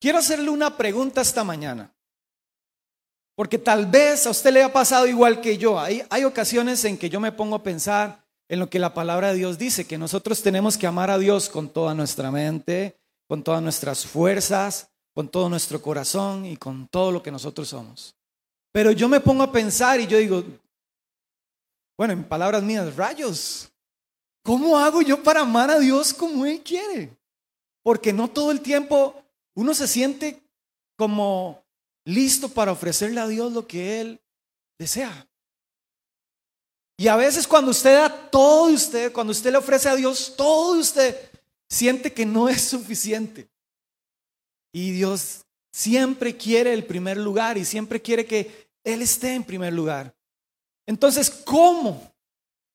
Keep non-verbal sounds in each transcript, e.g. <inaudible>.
Quiero hacerle una pregunta esta mañana. Porque tal vez a usted le ha pasado igual que yo. Hay, hay ocasiones en que yo me pongo a pensar en lo que la palabra de Dios dice, que nosotros tenemos que amar a Dios con toda nuestra mente, con todas nuestras fuerzas, con todo nuestro corazón y con todo lo que nosotros somos. Pero yo me pongo a pensar y yo digo, bueno, en palabras mías, rayos, ¿cómo hago yo para amar a Dios como Él quiere? Porque no todo el tiempo uno se siente como listo para ofrecerle a Dios lo que Él desea. Y a veces cuando usted da todo usted, cuando usted le ofrece a Dios todo usted, siente que no es suficiente. Y Dios siempre quiere el primer lugar y siempre quiere que Él esté en primer lugar. Entonces, ¿cómo?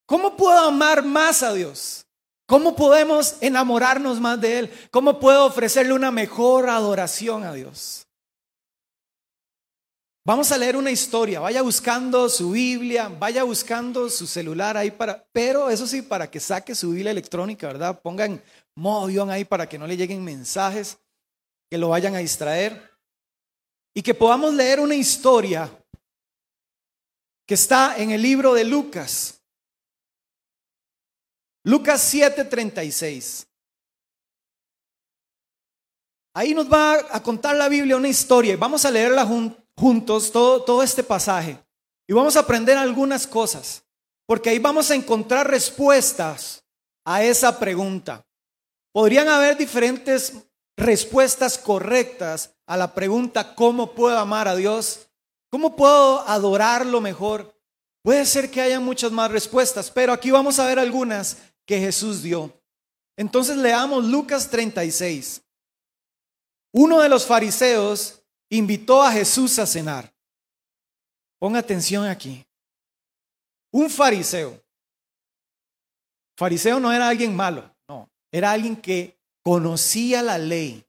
¿Cómo puedo amar más a Dios? ¿Cómo podemos enamorarnos más de Él? ¿Cómo puedo ofrecerle una mejor adoración a Dios? Vamos a leer una historia. Vaya buscando su Biblia, vaya buscando su celular ahí para, pero eso sí, para que saque su Biblia electrónica, ¿verdad? Pongan modo avión ahí para que no le lleguen mensajes que lo vayan a distraer y que podamos leer una historia que está en el libro de Lucas. Lucas 7:36. Ahí nos va a contar la Biblia una historia y vamos a leerla juntos, todo, todo este pasaje. Y vamos a aprender algunas cosas, porque ahí vamos a encontrar respuestas a esa pregunta. Podrían haber diferentes respuestas correctas a la pregunta, ¿cómo puedo amar a Dios? ¿Cómo puedo adorarlo mejor? Puede ser que haya muchas más respuestas, pero aquí vamos a ver algunas que Jesús dio. Entonces leamos Lucas 36. Uno de los fariseos invitó a Jesús a cenar. Ponga atención aquí. Un fariseo. Fariseo no era alguien malo, no. Era alguien que conocía la ley.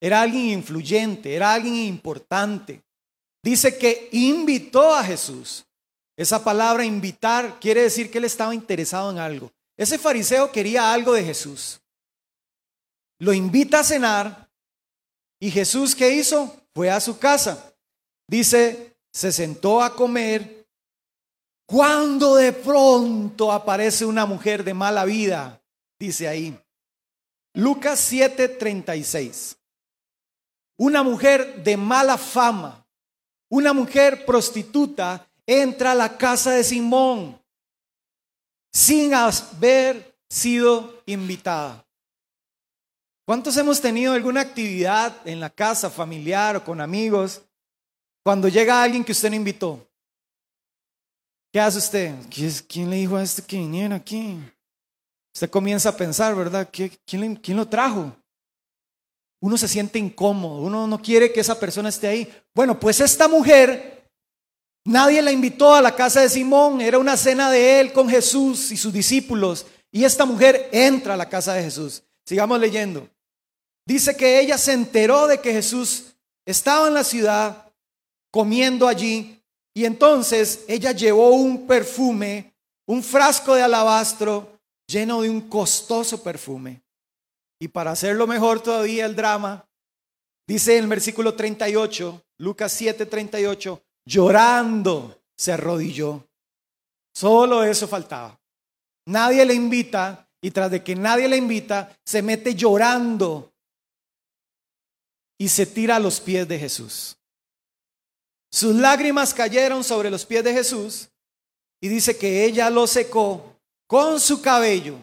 Era alguien influyente, era alguien importante. Dice que invitó a Jesús. Esa palabra invitar quiere decir que él estaba interesado en algo. Ese fariseo quería algo de Jesús. Lo invita a cenar y Jesús, ¿qué hizo? Fue a su casa. Dice, se sentó a comer cuando de pronto aparece una mujer de mala vida, dice ahí. Lucas 7:36. Una mujer de mala fama una mujer prostituta entra a la casa de Simón sin haber sido invitada. ¿Cuántos hemos tenido alguna actividad en la casa familiar o con amigos cuando llega alguien que usted no invitó? ¿Qué hace usted? ¿Quién le dijo a este que viniera aquí? Usted comienza a pensar, ¿verdad? ¿Quién, quién lo trajo? uno se siente incómodo, uno no quiere que esa persona esté ahí. Bueno, pues esta mujer, nadie la invitó a la casa de Simón, era una cena de él con Jesús y sus discípulos, y esta mujer entra a la casa de Jesús. Sigamos leyendo. Dice que ella se enteró de que Jesús estaba en la ciudad comiendo allí, y entonces ella llevó un perfume, un frasco de alabastro lleno de un costoso perfume. Y para hacerlo mejor todavía el drama, dice el versículo 38, Lucas 7, 38, llorando se arrodilló. Solo eso faltaba. Nadie le invita y tras de que nadie le invita, se mete llorando y se tira a los pies de Jesús. Sus lágrimas cayeron sobre los pies de Jesús y dice que ella lo secó con su cabello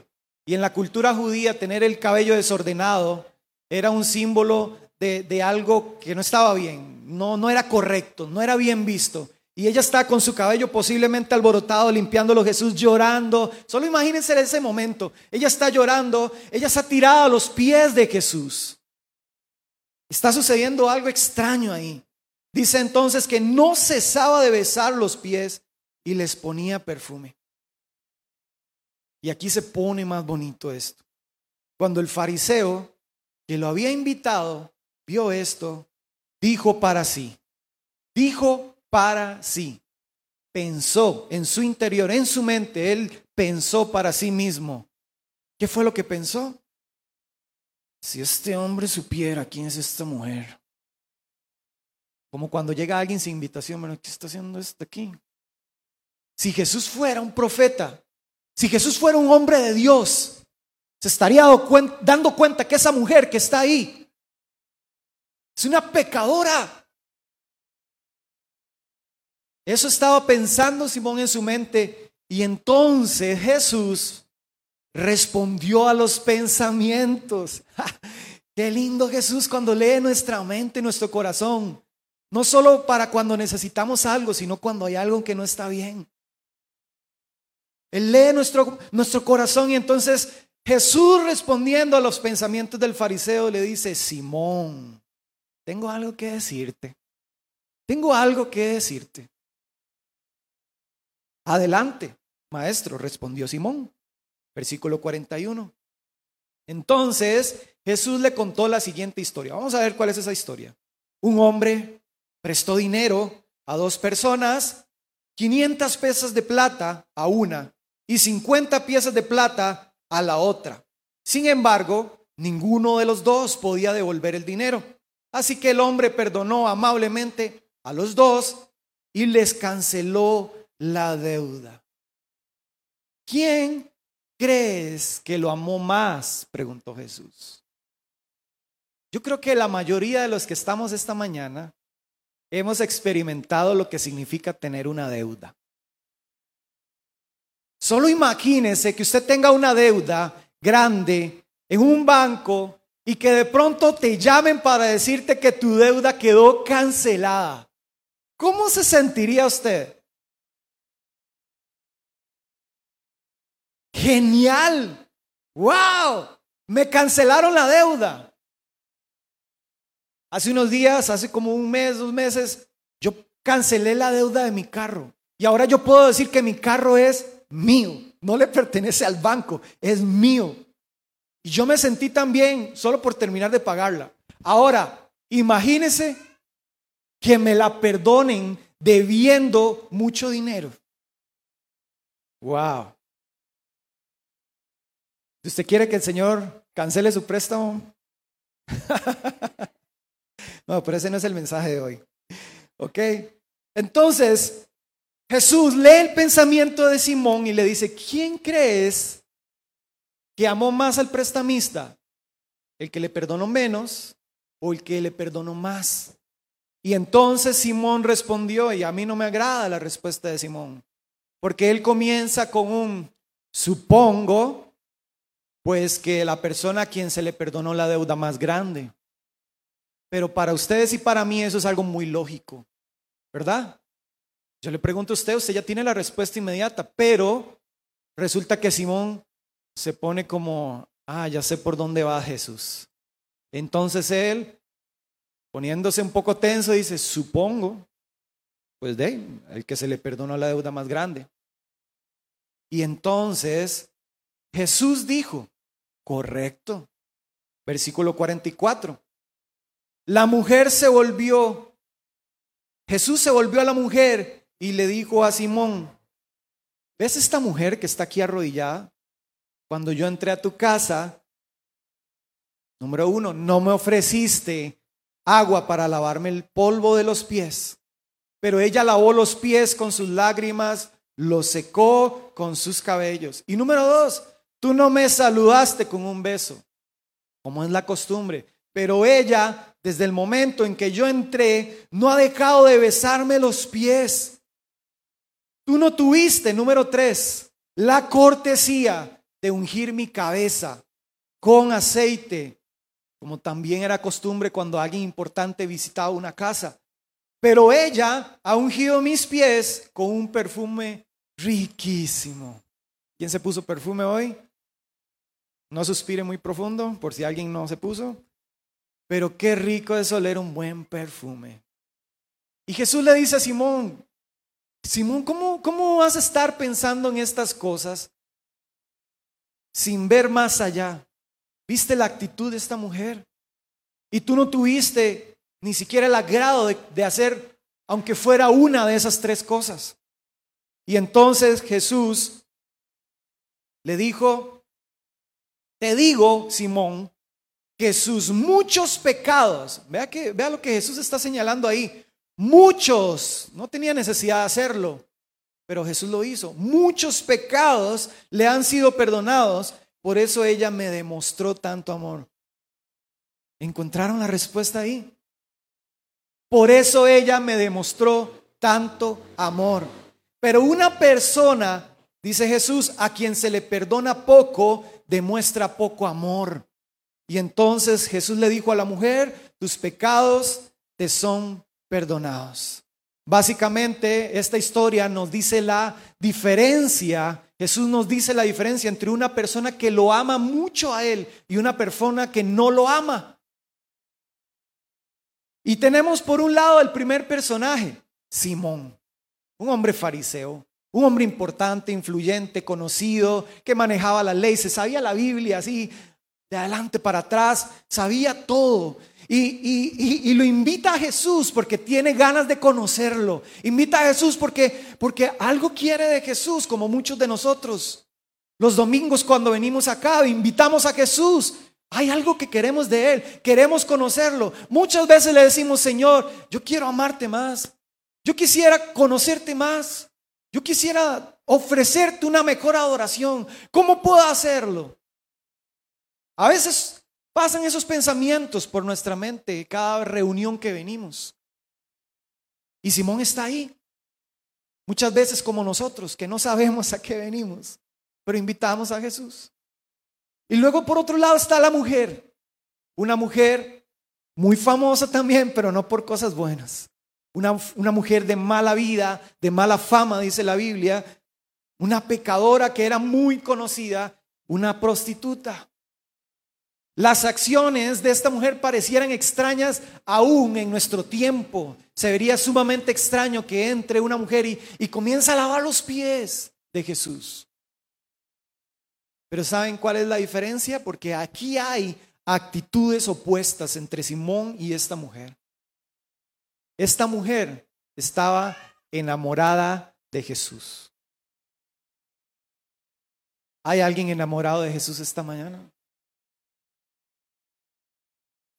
y en la cultura judía tener el cabello desordenado era un símbolo de, algo que no estaba bien, no, no era correcto, no era bien visto. Y ella está con su cabello posiblemente alborotado, limpiándolo Jesús, llorando. Solo imagínense ese momento. Ella está llorando, ella está tirada a los pies de Jesús. Está sucediendo algo extraño ahí. Dice entonces que no cesaba de besar los pies y les ponía perfume. Y aquí se pone más bonito esto. Cuando el fariseo que lo había invitado vio esto, dijo para sí, dijo para sí, pensó en su interior, en su mente, él pensó para sí mismo. ¿Qué fue lo que pensó? Si este hombre supiera quién es esta mujer, Como cuando llega alguien sin invitación, bueno, ¿qué está haciendo este aquí? Si Jesús fuera un profeta, si Jesús fuera un hombre de Dios, se estaría dando cuenta que esa mujer que está ahí es una pecadora. Eso estaba pensando Simón en su mente y entonces Jesús respondió a los pensamientos. Qué lindo Jesús cuando lee nuestra mente, nuestro corazón. No solo para cuando necesitamos algo, sino cuando hay algo que no está bien. Él lee nuestro, nuestro corazón y entonces Jesús respondiendo a los pensamientos del fariseo le dice, Simón, tengo algo que decirte. Tengo algo que decirte. Adelante, maestro, respondió Simón. Versículo 41. Entonces Jesús le contó la siguiente historia. Vamos a ver cuál es esa historia. Un hombre prestó dinero a dos personas, 500 piezas de plata a una y 50 piezas de plata a la otra. Sin embargo, ninguno de los dos podía devolver el dinero. Así que el hombre perdonó amablemente a los dos y les canceló la deuda. ¿Quién crees que lo amó más? preguntó Jesús. Yo creo que la mayoría de los que estamos esta mañana hemos experimentado lo que significa tener una deuda. Solo imagínese que usted tenga una deuda grande en un banco y que de pronto te llamen para decirte que tu deuda quedó cancelada. ¿Cómo se sentiría usted? Genial. ¡Wow! Me cancelaron la deuda. Hace unos días, hace como un mes, dos meses, yo cancelé la deuda de mi carro. Y ahora yo puedo decir que mi carro es mío. No le pertenece al banco, es mío. Y yo me sentí tan bien solo por terminar de pagarla. Ahora, imagínese que me la perdonen debiendo mucho dinero. Wow. ¿Usted quiere que el Señor cancele su préstamo? <laughs> no, pero ese no es el mensaje de hoy. ¿Ok? Entonces, Jesús lee el pensamiento de Simón y le dice, ¿quién crees que amó más al prestamista? ¿El que le perdonó menos o el que le perdonó más? Y entonces Simón respondió, y a mí no me agrada la respuesta de Simón, porque él comienza con un supongo, pues que la persona a quien se le perdonó la deuda más grande. Pero para ustedes y para mí eso es algo muy lógico, ¿verdad? Yo le pregunto a usted, usted ya tiene la respuesta inmediata, pero resulta que Simón se pone como, ah, ya sé por dónde va Jesús. Entonces él, poniéndose un poco tenso, dice, supongo, pues de el que se le perdonó la deuda más grande. Y entonces Jesús dijo, correcto, versículo 44, la mujer se volvió, Jesús se volvió a la mujer y le dijo a Simón, ¿ves esta mujer que está aquí arrodillada? Cuando yo entré a tu casa, número uno, no me ofreciste agua para lavarme el polvo de los pies, pero ella lavó los pies con sus lágrimas, los secó con sus cabellos. Y número dos, tú no me saludaste con un beso, como es la costumbre, pero ella, desde el momento en que yo entré, no ha dejado de besarme los pies. Tú no tuviste, número tres, la cortesía de ungir mi cabeza con aceite, como también era costumbre cuando alguien importante visitaba una casa. Pero ella ha ungido mis pies con un perfume riquísimo. ¿Quién se puso perfume hoy? No suspire muy profundo por si alguien no se puso. Pero qué rico es oler un buen perfume. Y Jesús le dice a Simón, Simón, ¿cómo, ¿cómo vas a estar pensando en estas cosas sin ver más allá? ¿Viste la actitud de esta mujer? Y tú no tuviste ni siquiera el agrado de, de hacer, aunque fuera una de esas tres cosas. Y entonces Jesús le dijo, te digo, Simón, que sus muchos pecados, vea, que, vea lo que Jesús está señalando ahí, muchos, no tenía necesidad de hacerlo, pero Jesús lo hizo. Muchos pecados le han sido perdonados, por eso ella me demostró tanto amor. ¿Encontraron la respuesta ahí? Por eso ella me demostró tanto amor. Pero una persona, dice Jesús, a quien se le perdona poco, demuestra poco amor. Y entonces Jesús le dijo a la mujer, tus pecados te son perdonados. Básicamente, esta historia nos dice la diferencia, Jesús nos dice la diferencia entre una persona que lo ama mucho a Él y una persona que no lo ama. Y tenemos por un lado el primer personaje, Simón, un hombre fariseo, un hombre importante, influyente, conocido, que manejaba la ley, se sabía la Biblia así, de adelante para atrás, sabía todo. Y, lo invita a Jesús porque tiene ganas de conocerlo. Invita a Jesús porque, porque algo quiere de Jesús, como muchos de nosotros. Los domingos cuando venimos acá, invitamos a Jesús. Hay algo que queremos de Él, queremos conocerlo. Muchas veces le decimos, Señor, yo quiero amarte más. Yo quisiera conocerte más. Yo quisiera ofrecerte una mejor adoración. ¿Cómo puedo hacerlo? A veces pasan esos pensamientos por nuestra mente cada reunión que venimos. Y Simón está ahí. Muchas veces como nosotros, que no sabemos a qué venimos, pero invitamos a Jesús. Y luego por otro lado está la mujer. Una mujer muy famosa también, pero no por cosas buenas. Una, una mujer de mala vida, de mala fama, dice la Biblia. Una pecadora que era muy conocida, una prostituta. Las acciones de esta mujer parecieran extrañas aún en nuestro tiempo. Se vería sumamente extraño que entre una mujer y, y comienza a lavar los pies de Jesús. Pero ¿saben cuál es la diferencia? Porque aquí hay actitudes opuestas entre Simón y esta mujer. Esta mujer estaba enamorada de Jesús. ¿Hay alguien enamorado de Jesús esta mañana?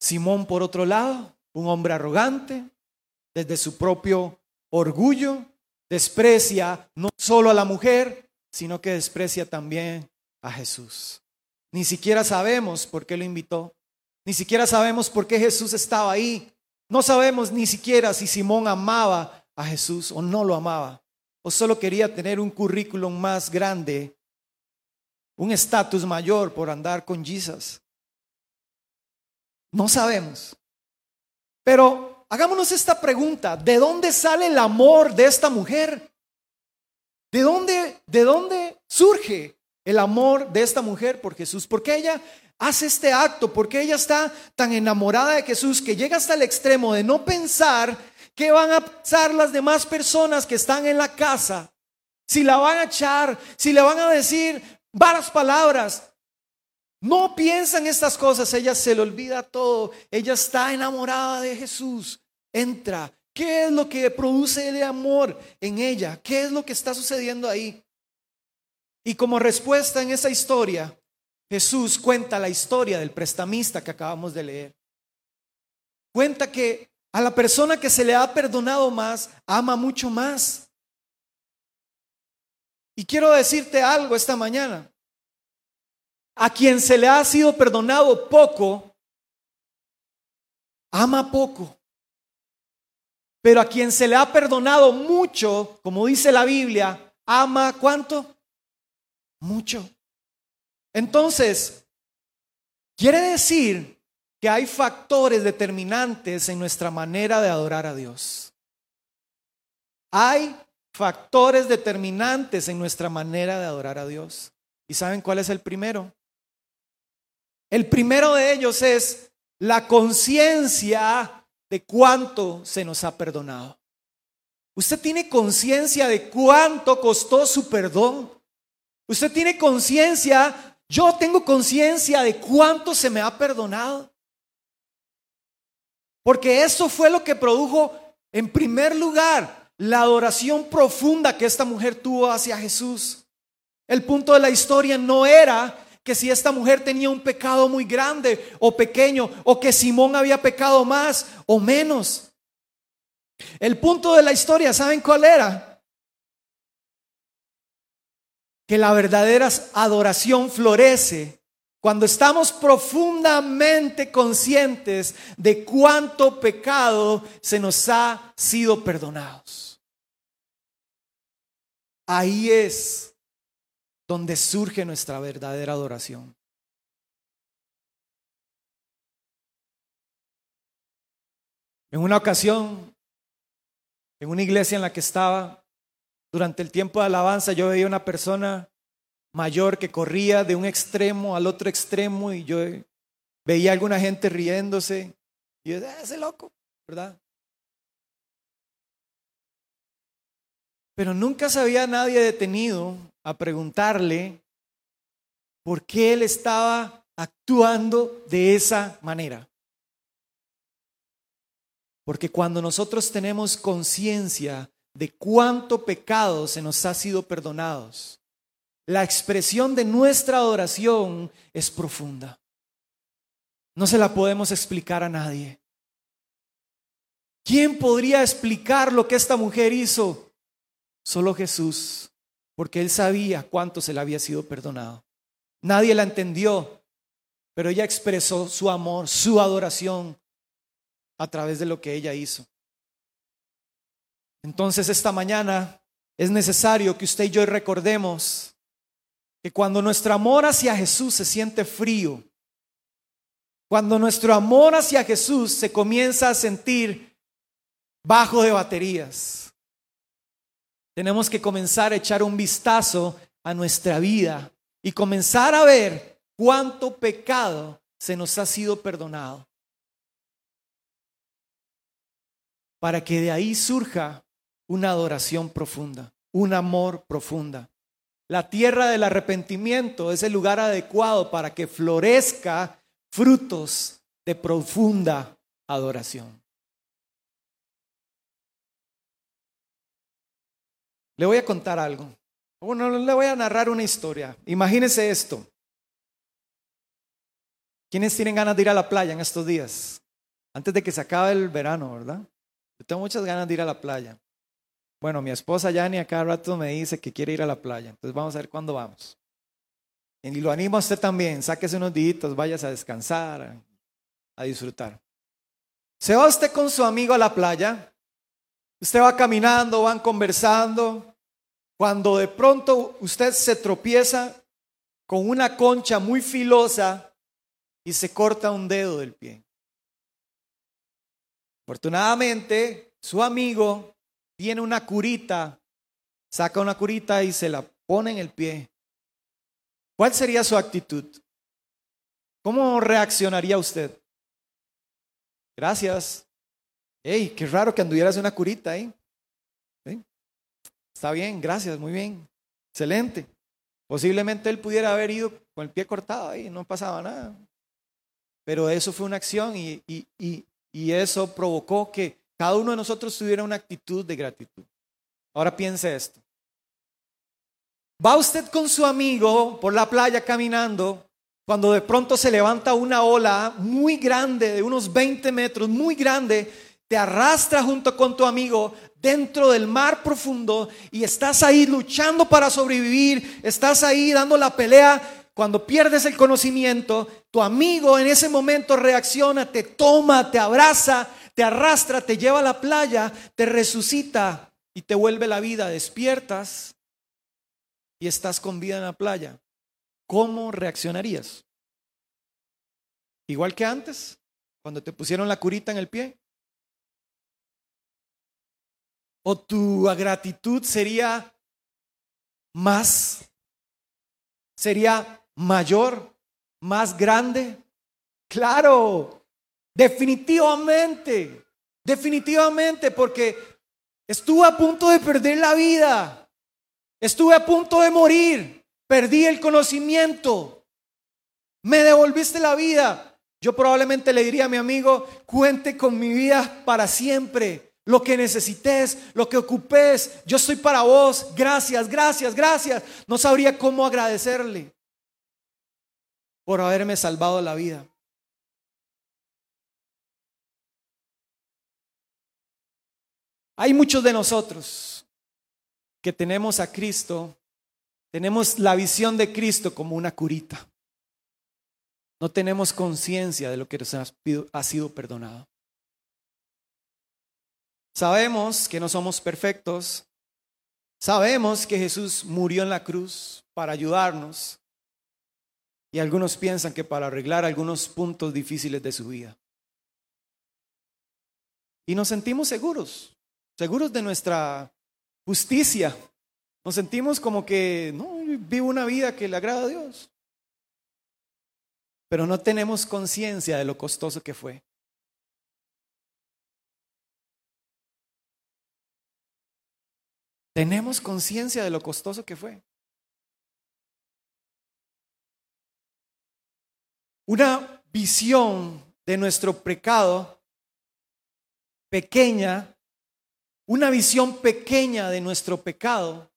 Simón, por otro lado, un hombre arrogante, desde su propio orgullo, desprecia no solo a la mujer, sino que desprecia también a Jesús. Ni siquiera sabemos por qué lo invitó, ni siquiera sabemos por qué Jesús estaba ahí. No sabemos ni siquiera si Simón amaba a Jesús o no lo amaba, o solo quería tener un currículum más grande, un estatus mayor por andar con Jesús. No sabemos. Pero hagámonos esta pregunta, ¿de dónde sale el amor de esta mujer? ¿De dónde, de dónde surge el amor de esta mujer por Jesús? ¿Por qué ella hace este acto? ¿Por qué ella está tan enamorada de Jesús que llega hasta el extremo de no pensar qué van a pensar las demás personas que están en la casa? Si la van a echar, si le van a decir varias palabras, no piensa en estas cosas, ella se le olvida todo, ella está enamorada de Jesús. Entra. ¿Qué es lo que produce el amor en ella? ¿Qué es lo que está sucediendo ahí? Y como respuesta en esa historia, Jesús cuenta la historia del prestamista que acabamos de leer. Cuenta que a la persona que se le ha perdonado más, ama mucho más. Y quiero decirte algo esta mañana. A quien se le ha sido perdonado poco, ama poco. Pero a quien se le ha perdonado mucho, como dice la Biblia, ama cuánto? Mucho. Entonces, quiere decir que hay factores determinantes en nuestra manera de adorar a Dios. Hay factores determinantes en nuestra manera de adorar a Dios. ¿Y saben cuál es el primero? El primero de ellos es la conciencia de cuánto se nos ha perdonado. Usted tiene conciencia de cuánto costó su perdón. Usted tiene conciencia, yo tengo conciencia de cuánto se me ha perdonado. Porque eso fue lo que produjo, en primer lugar, la adoración profunda que esta mujer tuvo hacia Jesús. El punto de la historia no era que si esta mujer tenía un pecado muy grande o pequeño, o que Simón había pecado más o menos. El punto de la historia, ¿saben cuál era? Que la verdadera adoración florece cuando estamos profundamente conscientes de cuánto pecado se nos ha sido perdonados. Ahí es donde surge nuestra verdadera adoración. En una ocasión, en una iglesia en la que estaba, durante el tiempo de alabanza, yo veía una persona mayor que corría de un extremo al otro extremo y yo veía a alguna gente riéndose y yo decía, ah, ese loco, ¿verdad? Pero nunca se había nadie detenido a preguntarle por qué él estaba actuando de esa manera. Porque cuando nosotros tenemos conciencia de cuánto pecado se nos ha sido perdonados, la expresión de nuestra adoración es profunda. No se la podemos explicar a nadie. ¿Quién podría explicar lo que esta mujer hizo? Solo Jesús, porque él sabía cuánto se le había sido perdonado. Nadie la entendió, pero ella expresó su amor, su adoración a través de lo que ella hizo. Entonces esta mañana es necesario que usted y yo recordemos que cuando nuestro amor hacia Jesús se siente frío, cuando nuestro amor hacia Jesús se comienza a sentir bajo de baterías, tenemos que comenzar a echar un vistazo a nuestra vida y comenzar a ver cuánto pecado se nos ha sido perdonado. Para que de ahí surja una adoración profunda, un amor profunda. La tierra del arrepentimiento es el lugar adecuado para que florezca frutos de profunda adoración. Le voy a contar algo. Bueno, le voy a narrar una historia. Imagínese esto. ¿Quiénes tienen ganas de ir a la playa en estos días? Antes de que se acabe el verano, ¿verdad? Yo tengo muchas ganas de ir a la playa. Bueno, mi esposa Yani a cada rato me dice que quiere ir a la playa. Entonces vamos a ver cuándo vamos. Y lo animo a usted también. Sáquese unos días, vayas a descansar, a disfrutar. Se va usted con su amigo a la playa. Usted va caminando, van conversando. Cuando de pronto usted se tropieza con una concha muy filosa y se corta un dedo del pie. Afortunadamente, su amigo tiene una curita, saca una curita y se la pone en el pie, ¿cuál sería su actitud? ¿Cómo reaccionaría usted? Gracias. Hey, qué raro que anduvieras una curita ahí. Está bien, gracias, muy bien. Excelente. Posiblemente él pudiera haber ido con el pie cortado ahí, no pasaba nada. Pero eso fue una acción y, y eso provocó que cada uno de nosotros tuviera una actitud de gratitud. Ahora piense esto. Va usted con su amigo por la playa caminando cuando de pronto se levanta una ola muy grande, de unos 20 metros, muy grande, te arrastra junto con tu amigo dentro del mar profundo y estás ahí luchando para sobrevivir, estás ahí dando la pelea. Cuando pierdes el conocimiento, tu amigo en ese momento reacciona, te toma, te abraza, te arrastra, te lleva a la playa, te resucita y te vuelve la vida. Despiertas y estás con vida en la playa. ¿Cómo reaccionarías? Igual que antes, cuando te pusieron la curita en el pie. ¿O tu gratitud sería más, sería mayor, más grande? Claro, Definitivamente, definitivamente, porque estuve a punto de perder la vida, estuve a punto de morir, perdí el conocimiento, me devolviste la vida. Yo probablemente le diría a mi amigo, cuente con mi vida para siempre. Lo que necesites, lo que ocupes, yo estoy para vos. Gracias, gracias, gracias. No sabría cómo agradecerle por haberme salvado la vida. Hay muchos de nosotros que tenemos a Cristo, tenemos la visión de Cristo como una curita. No tenemos conciencia de lo que nos ha sido perdonado. Sabemos que no somos perfectos. Sabemos que Jesús murió en la cruz para ayudarnos. Y algunos piensan que para arreglar algunos puntos difíciles de su vida. Y nos sentimos seguros, seguros de nuestra justicia. Nos sentimos como que, no, vivo una vida que le agrada a Dios. Pero no tenemos conciencia de lo costoso que fue. Tenemos conciencia de lo costoso que fue. Una visión de nuestro pecado pequeña, una visión pequeña de nuestro pecado,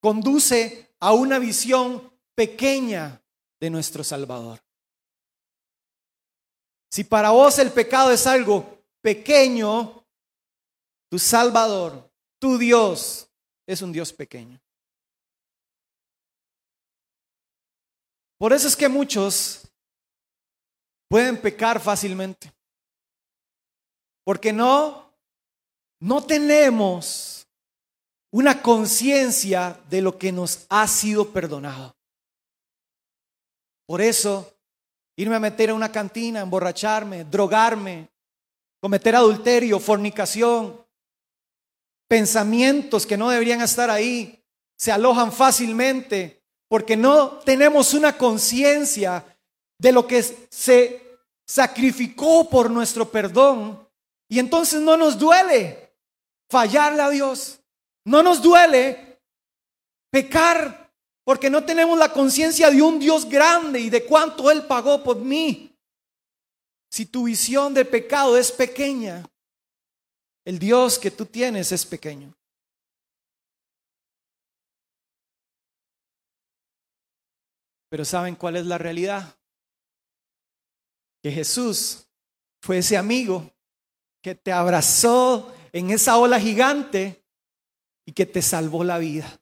conduce a una visión pequeña de nuestro Salvador. Si para vos el pecado es algo pequeño, tu Salvador, tu Dios, es un Dios pequeño. Por eso es que muchos pueden pecar fácilmente. Porque no, no tenemos una conciencia de lo que nos ha sido perdonado. Por eso, irme a meter a una cantina, emborracharme, drogarme, cometer adulterio, fornicación, pensamientos que no deberían estar ahí, se alojan fácilmente porque no tenemos una conciencia de lo que se sacrificó por nuestro perdón y entonces no nos duele fallarle a Dios. No nos duele pecar porque no tenemos la conciencia de un Dios grande y de cuánto Él pagó por mí. Si tu visión de pecado es pequeña, el Dios que tú tienes es pequeño. Pero ¿saben cuál es la realidad? Que Jesús fue ese amigo que te abrazó en esa ola gigante y que te salvó la vida.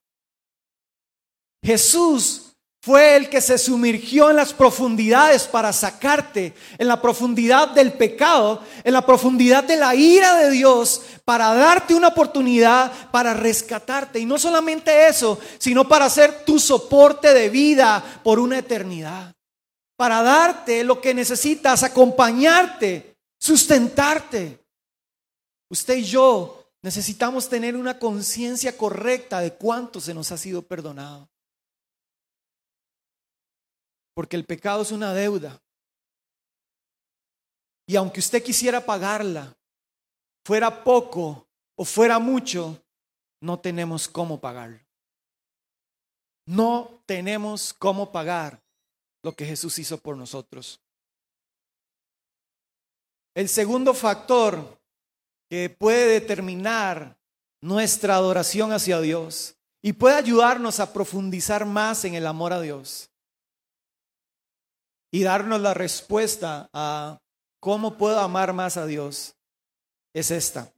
Jesús fue el que se sumergió en las profundidades para sacarte, en la profundidad del pecado, en la profundidad de la ira de Dios, para darte una oportunidad, para rescatarte. Y no solamente eso, sino para ser tu soporte de vida por una eternidad. Para darte lo que necesitas, acompañarte, sustentarte. Usted y yo necesitamos tener una conciencia correcta de cuánto se nos ha sido perdonado. Porque el pecado es una deuda. Y aunque usted quisiera pagarla, fuera poco o fuera mucho, no tenemos cómo pagarlo. No tenemos cómo pagar lo que Jesús hizo por nosotros. El segundo factor que puede determinar nuestra adoración hacia Dios y puede ayudarnos a profundizar más en el amor a Dios y darnos la respuesta a cómo puedo amar más a Dios es esta.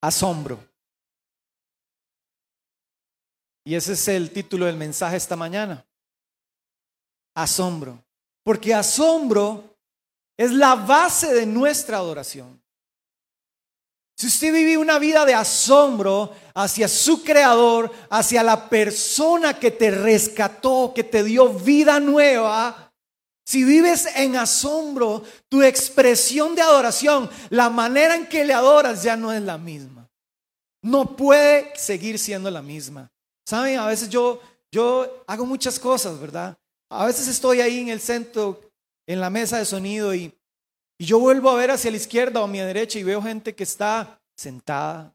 Asombro. Y ese es el título del mensaje esta mañana. Asombro. Porque asombro es la base de nuestra adoración. Si usted vive una vida de asombro hacia su creador, hacia la persona que te rescató, que te dio vida nueva, si vives en asombro, tu expresión de adoración, la manera en que le adoras ya no es la misma. No puede seguir siendo la misma. Saben, a veces yo yo hago muchas cosas, ¿verdad? A veces estoy ahí en el centro, en la mesa de sonido y y yo vuelvo a ver hacia la izquierda o a mi derecha y veo gente que está sentada.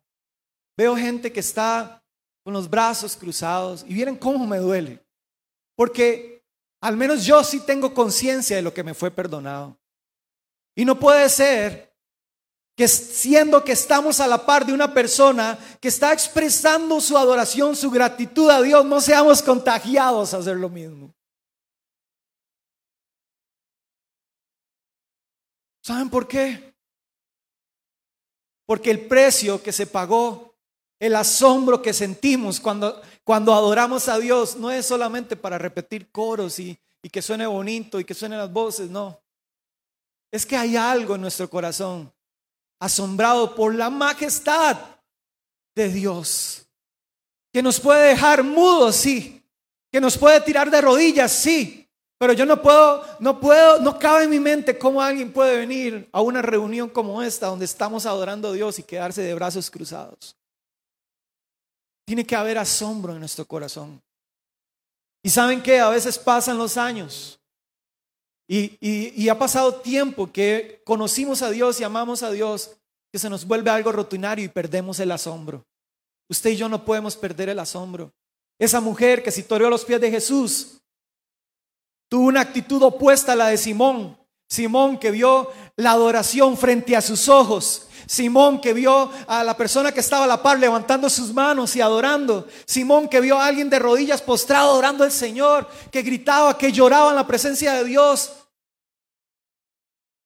Veo gente que está con los brazos cruzados. Y miren cómo me duele. Porque al menos yo sí tengo conciencia de lo que me fue perdonado. Y no puede ser que siendo que estamos a la par de una persona que está expresando su adoración, su gratitud a Dios, no seamos contagiados a hacer lo mismo. ¿Saben por qué? Porque el precio que se pagó, el asombro que sentimos cuando, cuando adoramos a Dios, no es solamente para repetir coros y, y que suene bonito y que suenen las voces, no. Es que hay algo en nuestro corazón asombrado por la majestad de Dios, que nos puede dejar mudos, sí, que nos puede tirar de rodillas, sí, pero yo no puedo, no puedo, no cabe en mi mente cómo alguien puede venir a una reunión como esta, donde estamos adorando a Dios y quedarse de brazos cruzados. Tiene que haber asombro en nuestro corazón. Y saben que a veces pasan los años y, ha pasado tiempo que conocimos a Dios y amamos a Dios, que se nos vuelve algo rutinario y perdemos el asombro. Usted y yo no podemos perder el asombro. Esa mujer que se a los pies de Jesús tuvo una actitud opuesta a la de Simón. Simón que vio la adoración frente a sus ojos. Simón que vio a la persona que estaba a la par levantando sus manos y adorando. Simón que vio a alguien de rodillas postrado adorando al Señor, que gritaba, que lloraba en la presencia de Dios.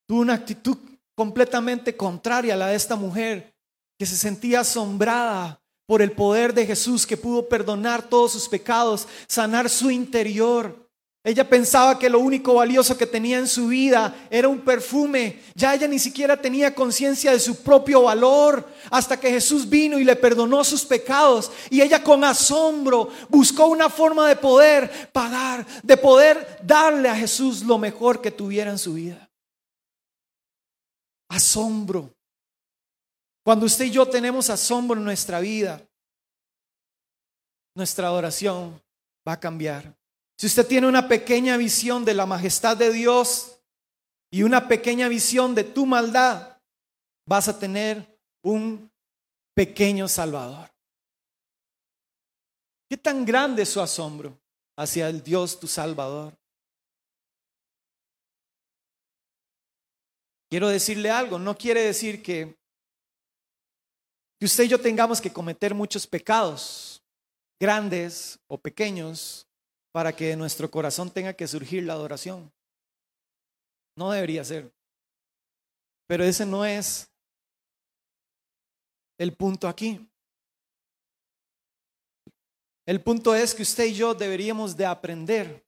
Tuvo una actitud completamente contraria a la de esta mujer, que se sentía asombrada por el poder de Jesús, que pudo perdonar todos sus pecados, sanar su interior. Ella pensaba que lo único valioso que tenía en su vida era un perfume. Ya ella ni siquiera tenía conciencia de su propio valor hasta que Jesús vino y le perdonó sus pecados. Y ella con asombro buscó una forma de poder pagar, de poder darle a Jesús lo mejor que tuviera en su vida. Asombro. Cuando usted y yo tenemos asombro en nuestra vida, nuestra adoración va a cambiar. Si usted tiene una pequeña visión de la majestad de Dios y una pequeña visión de tu maldad, vas a tener un pequeño Salvador. ¿Qué tan grande es su asombro hacia el Dios tu Salvador? Quiero decirle algo, no quiere decir que, que usted y yo tengamos que cometer muchos pecados, grandes o pequeños, para que de nuestro corazón tenga que surgir la adoración. No debería ser. Pero ese no es el punto aquí. El punto es que usted y yo deberíamos de aprender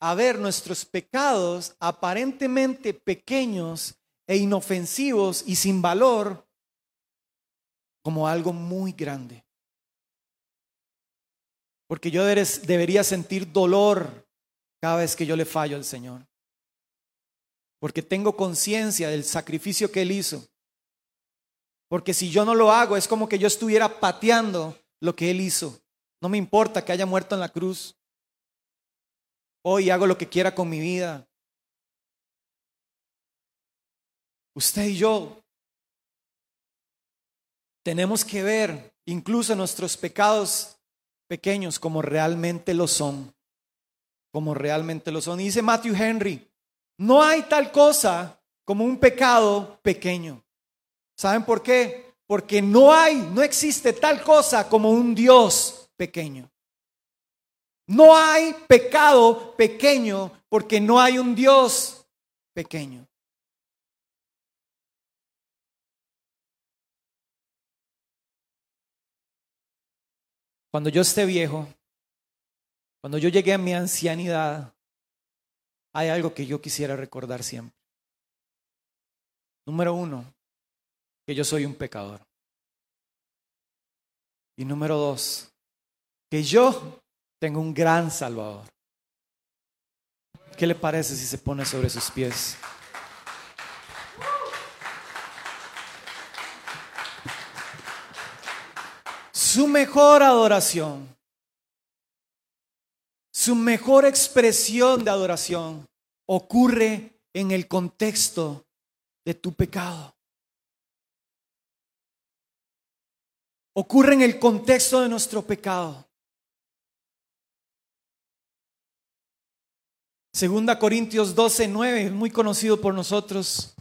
a ver nuestros pecados aparentemente pequeños e inofensivos y sin valor como algo muy grande. Porque yo debería sentir dolor cada vez que yo le fallo al Señor. Porque tengo conciencia del sacrificio que Él hizo. Porque si yo no lo hago, es como que yo estuviera pateando lo que Él hizo. No me importa que haya muerto en la cruz. Hoy hago lo que quiera con mi vida. Usted y yo tenemos que ver incluso nuestros pecados pequeños como realmente lo son, como realmente lo son. Y dice Matthew Henry, no hay tal cosa como un pecado pequeño. ¿Saben por qué? Porque no hay, no existe tal cosa como un Dios pequeño. No hay pecado pequeño porque no hay un Dios pequeño. Cuando yo esté viejo, cuando yo llegue a mi ancianidad, hay algo que yo quisiera recordar siempre. Número uno, que yo soy un pecador. Y número dos, que yo tengo un gran Salvador. ¿Qué le parece si se pone sobre sus pies? Su mejor adoración, su mejor expresión de adoración ocurre en el contexto de tu pecado. Ocurre en el contexto de nuestro pecado. Segunda Corintios 12, 9, muy conocido por nosotros.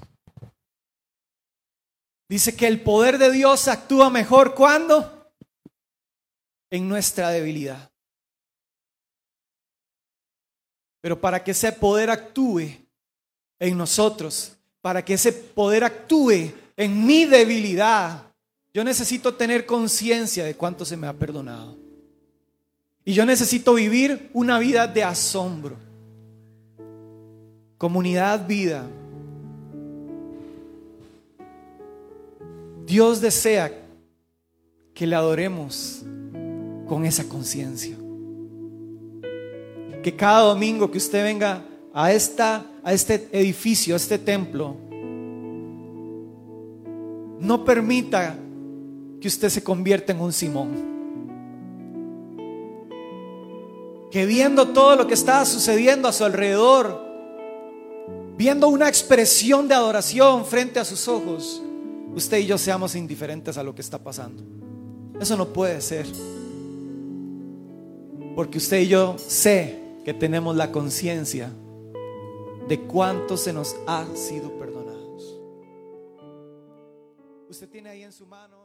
Dice que el poder de Dios actúa mejor cuando en nuestra debilidad. Pero para que ese poder actúe en nosotros, para que ese poder actúe en mi debilidad, yo necesito tener conciencia de cuánto se me ha perdonado. Y yo necesito vivir una vida de asombro. Comunidad vida. Dios desea que le adoremos con esa conciencia. Que cada domingo que usted venga a, esta, a este edificio, a este templo, no permita que usted se convierta en un Simón. Que viendo todo lo que está sucediendo a su alrededor, viendo una expresión de adoración frente a sus ojos, usted y yo seamos indiferentes a lo que está pasando. Eso no puede ser. Porque usted y yo sé que tenemos la conciencia de cuánto se nos ha sido perdonados. Usted tiene ahí en su mano.